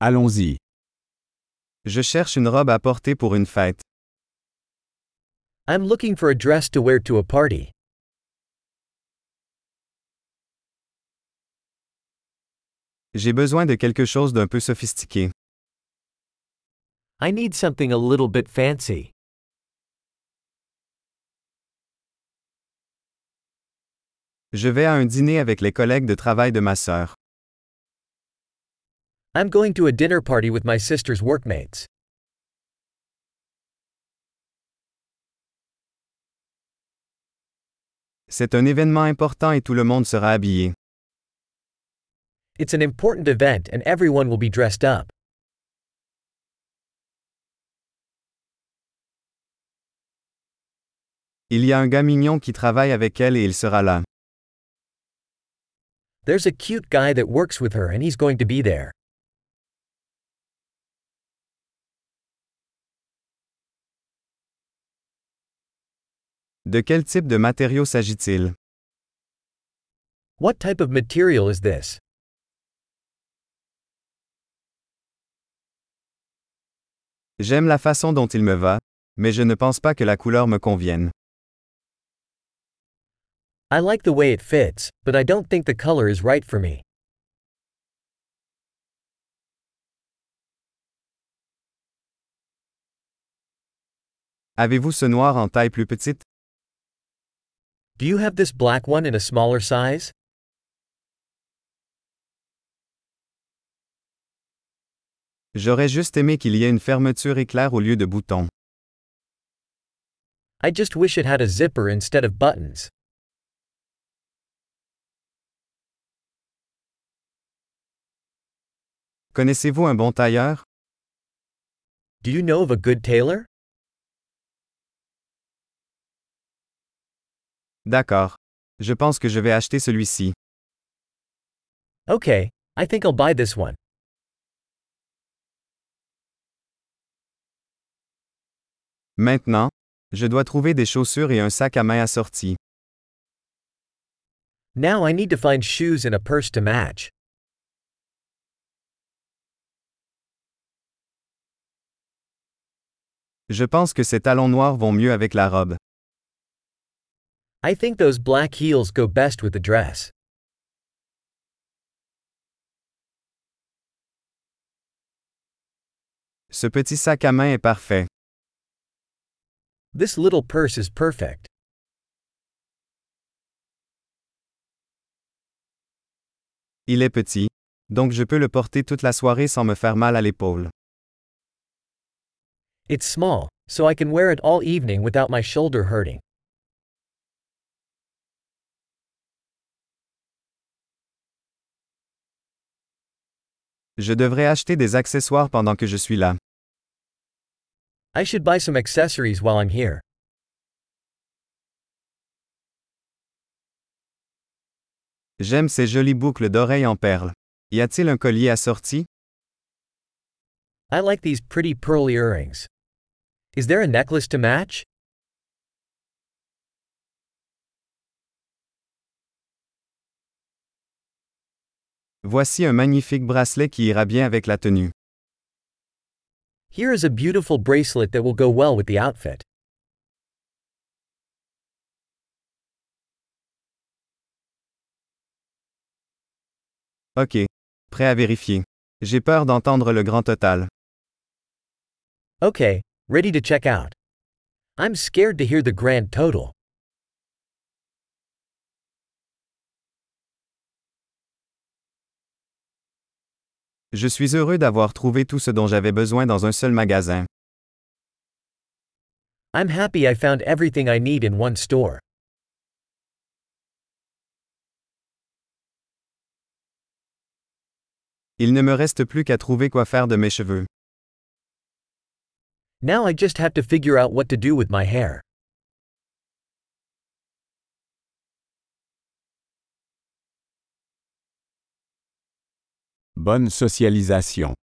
Allons-y. Je cherche une robe à porter pour une fête. I'm looking for a dress to wear to a party. J'ai besoin de quelque chose d'un peu sophistiqué. I need something a little bit fancy. Je vais à un dîner avec les collègues de travail de ma sœur. I'm going to a dinner party with my sister's workmates. C'est un événement important et tout le monde sera habillé. It's an important event and everyone will be dressed up. Il y a un gars mignon qui travaille avec elle et il sera là. There's a cute guy that works with her and he's going to be there. De quel type de matériau s'agit-il? What type of material is this? J'aime la façon dont il me va, mais je ne pense pas que la couleur me convienne. I like the way it fits, but I don't think the color is right for me. Avez-vous ce noir en taille plus petite? Do you have this black one in a smaller size? J'aurais juste aimé qu'il y ait une fermeture éclair au lieu de boutons. I just wish it had a zipper instead of buttons. Connaissez-vous un bon tailleur? Do you know of a good tailor? D'accord. Je pense que je vais acheter celui-ci. Okay, I think I'll buy this one. Maintenant, je dois trouver des chaussures et un sac à main assortis. Now I need to find shoes and a purse to match. Je pense que ces talons noirs vont mieux avec la robe. I think those black heels go best with the dress. Ce petit sac à main est parfait. This little purse is perfect. Il est petit, donc je peux le porter toute la soirée sans me faire mal à l'épaule. It's small, so I can wear it all evening without my shoulder hurting. Je devrais acheter des accessoires pendant que je suis là. I should buy some accessories while I'm here. J'aime ces jolies boucles d'oreilles en perles. Y a-t-il un collier assorti? I like these pretty pearl earrings. Is there a necklace to match? Voici un magnifique bracelet qui ira bien avec la tenue. Here is a beautiful bracelet that will go well with the outfit. OK. Prêt à vérifier. J'ai peur d'entendre le grand total. Okay, ready to check out. I'm scared to hear the grand total. Je suis heureux d'avoir trouvé tout ce dont j'avais besoin dans un seul magasin. I'm happy I found everything I need in one store. Il ne me reste plus qu'à trouver quoi faire de mes cheveux. Now I just have to figure out what to do with my hair. Bonne socialisation.